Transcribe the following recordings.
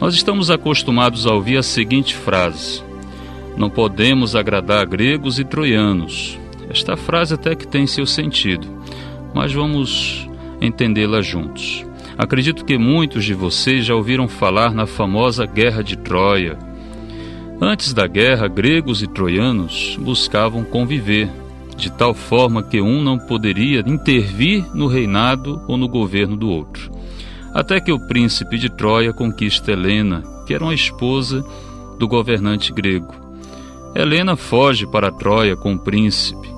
Nós estamos acostumados a ouvir a seguinte frase: Não podemos agradar gregos e troianos. Esta frase até que tem seu sentido, mas vamos entendê-la juntos. Acredito que muitos de vocês já ouviram falar na famosa Guerra de Troia. Antes da guerra, gregos e troianos buscavam conviver, de tal forma que um não poderia intervir no reinado ou no governo do outro. Até que o príncipe de Troia conquista Helena, que era uma esposa do governante grego. Helena foge para Troia com o príncipe.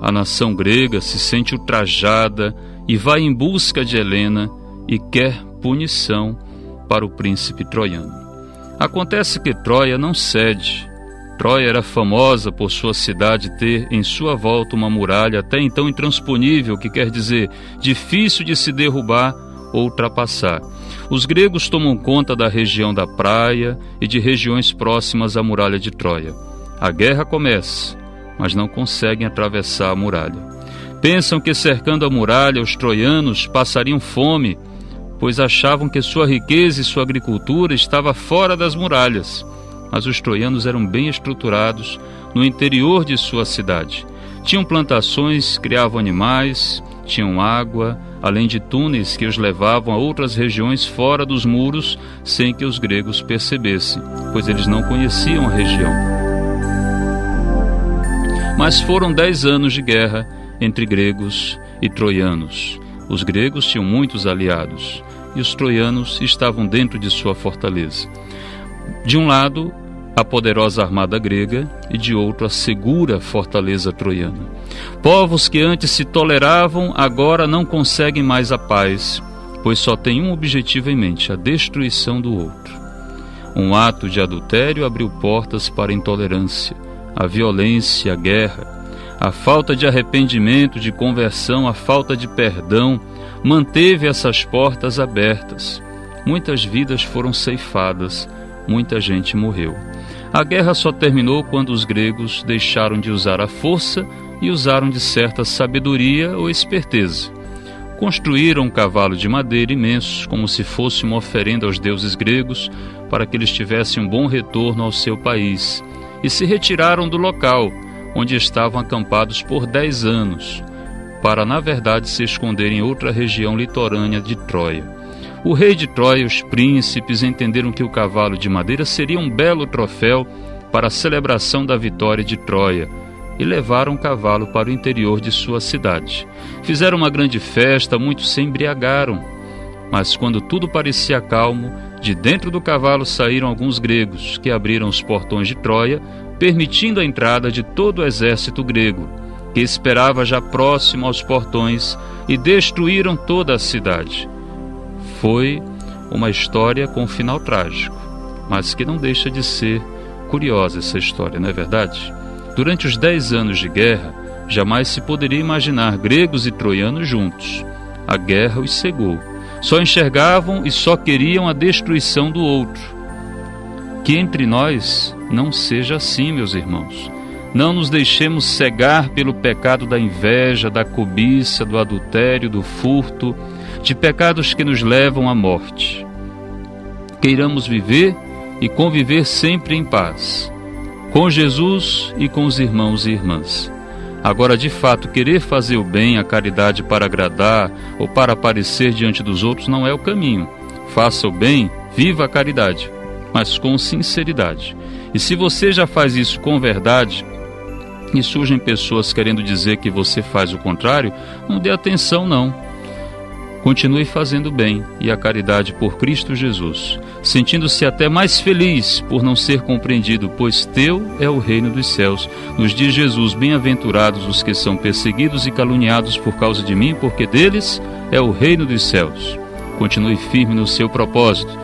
A nação grega se sente ultrajada e vai em busca de Helena e quer punição para o príncipe troiano. Acontece que Troia não cede. Troia era famosa por sua cidade ter em sua volta uma muralha até então intransponível, que quer dizer difícil de se derrubar ultrapassar. Os gregos tomam conta da região da praia e de regiões próximas à muralha de Troia. A guerra começa, mas não conseguem atravessar a muralha. Pensam que cercando a muralha os troianos passariam fome pois achavam que sua riqueza e sua agricultura estava fora das muralhas. Mas os troianos eram bem estruturados no interior de sua cidade. Tinham plantações, criavam animais, tinham água, além de túneis que os levavam a outras regiões fora dos muros sem que os gregos percebessem, pois eles não conheciam a região. Mas foram dez anos de guerra entre gregos e troianos. Os gregos tinham muitos aliados e os troianos estavam dentro de sua fortaleza. De um lado, a poderosa armada grega e de outro a segura fortaleza troiana. Povos que antes se toleravam agora não conseguem mais a paz, pois só têm um objetivo em mente: a destruição do outro. Um ato de adultério abriu portas para a intolerância, a violência, a guerra. A falta de arrependimento, de conversão, a falta de perdão manteve essas portas abertas. Muitas vidas foram ceifadas, muita gente morreu. A guerra só terminou quando os gregos deixaram de usar a força e usaram de certa sabedoria ou esperteza. Construíram um cavalo de madeira imenso, como se fosse uma oferenda aos deuses gregos, para que eles tivessem um bom retorno ao seu país, e se retiraram do local, onde estavam acampados por dez anos para na verdade se esconder em outra região litorânea de Troia. O rei de Troia e os príncipes entenderam que o cavalo de madeira seria um belo troféu para a celebração da vitória de Troia e levaram o cavalo para o interior de sua cidade. Fizeram uma grande festa, muitos se embriagaram. Mas quando tudo parecia calmo, de dentro do cavalo saíram alguns gregos que abriram os portões de Troia, permitindo a entrada de todo o exército grego que esperava já próximo aos portões, e destruíram toda a cidade. Foi uma história com um final trágico, mas que não deixa de ser curiosa essa história, não é verdade? Durante os dez anos de guerra, jamais se poderia imaginar gregos e troianos juntos. A guerra os cegou. Só enxergavam e só queriam a destruição do outro. Que entre nós não seja assim, meus irmãos. Não nos deixemos cegar pelo pecado da inveja, da cobiça, do adultério, do furto, de pecados que nos levam à morte. Queiramos viver e conviver sempre em paz, com Jesus e com os irmãos e irmãs. Agora, de fato, querer fazer o bem, a caridade para agradar ou para aparecer diante dos outros não é o caminho. Faça o bem, viva a caridade, mas com sinceridade. E se você já faz isso com verdade, e surgem pessoas querendo dizer que você faz o contrário, não dê atenção não. Continue fazendo bem e a caridade por Cristo Jesus, sentindo-se até mais feliz por não ser compreendido, pois teu é o reino dos céus. Nos diz Jesus: Bem-aventurados os que são perseguidos e caluniados por causa de mim, porque deles é o reino dos céus. Continue firme no seu propósito.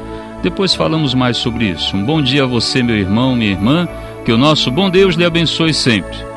Depois falamos mais sobre isso. Um bom dia a você, meu irmão, minha irmã. Que o nosso bom Deus lhe abençoe sempre.